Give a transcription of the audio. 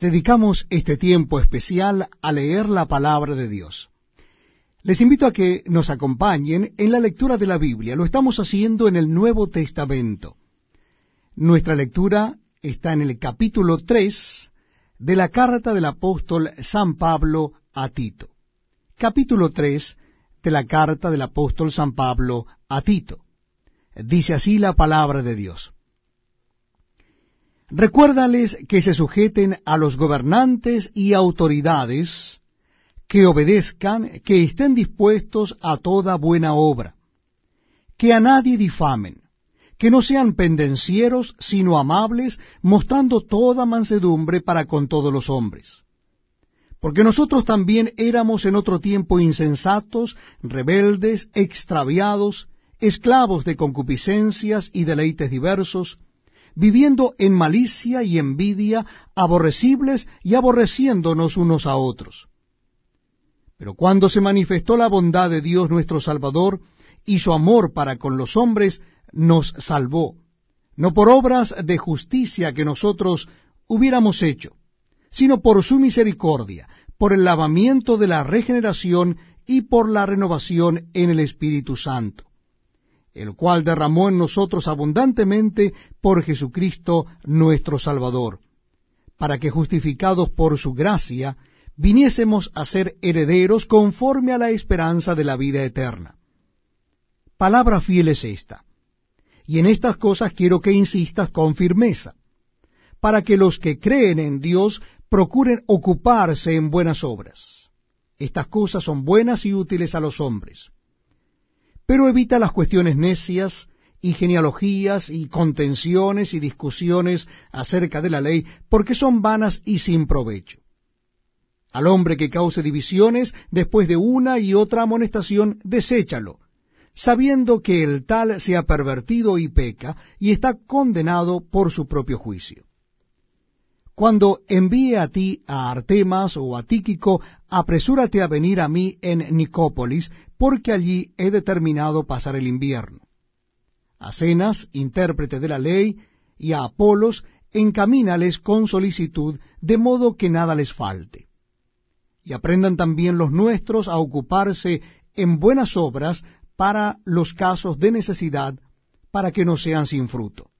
dedicamos este tiempo especial a leer la palabra de Dios. Les invito a que nos acompañen en la lectura de la Biblia. Lo estamos haciendo en el Nuevo Testamento. Nuestra lectura está en el capítulo 3 de la carta del apóstol San Pablo a Tito. Capítulo 3 de la carta del apóstol San Pablo a Tito. Dice así la palabra de Dios. Recuérdales que se sujeten a los gobernantes y autoridades, que obedezcan, que estén dispuestos a toda buena obra, que a nadie difamen, que no sean pendencieros, sino amables, mostrando toda mansedumbre para con todos los hombres. Porque nosotros también éramos en otro tiempo insensatos, rebeldes, extraviados, esclavos de concupiscencias y deleites diversos, viviendo en malicia y envidia, aborrecibles y aborreciéndonos unos a otros. Pero cuando se manifestó la bondad de Dios nuestro Salvador y su amor para con los hombres, nos salvó, no por obras de justicia que nosotros hubiéramos hecho, sino por su misericordia, por el lavamiento de la regeneración y por la renovación en el Espíritu Santo el cual derramó en nosotros abundantemente por Jesucristo nuestro Salvador, para que justificados por su gracia, viniésemos a ser herederos conforme a la esperanza de la vida eterna. Palabra fiel es esta, y en estas cosas quiero que insistas con firmeza, para que los que creen en Dios procuren ocuparse en buenas obras. Estas cosas son buenas y útiles a los hombres pero evita las cuestiones necias y genealogías y contenciones y discusiones acerca de la ley, porque son vanas y sin provecho. Al hombre que cause divisiones después de una y otra amonestación, deséchalo, sabiendo que el tal se ha pervertido y peca, y está condenado por su propio juicio. Cuando envíe a ti a Artemas o a Tíquico, apresúrate a venir a mí en Nicópolis, porque allí he determinado pasar el invierno. A Cenas, intérprete de la ley, y a Apolos, encamínales con solicitud, de modo que nada les falte. Y aprendan también los nuestros a ocuparse en buenas obras para los casos de necesidad, para que no sean sin fruto.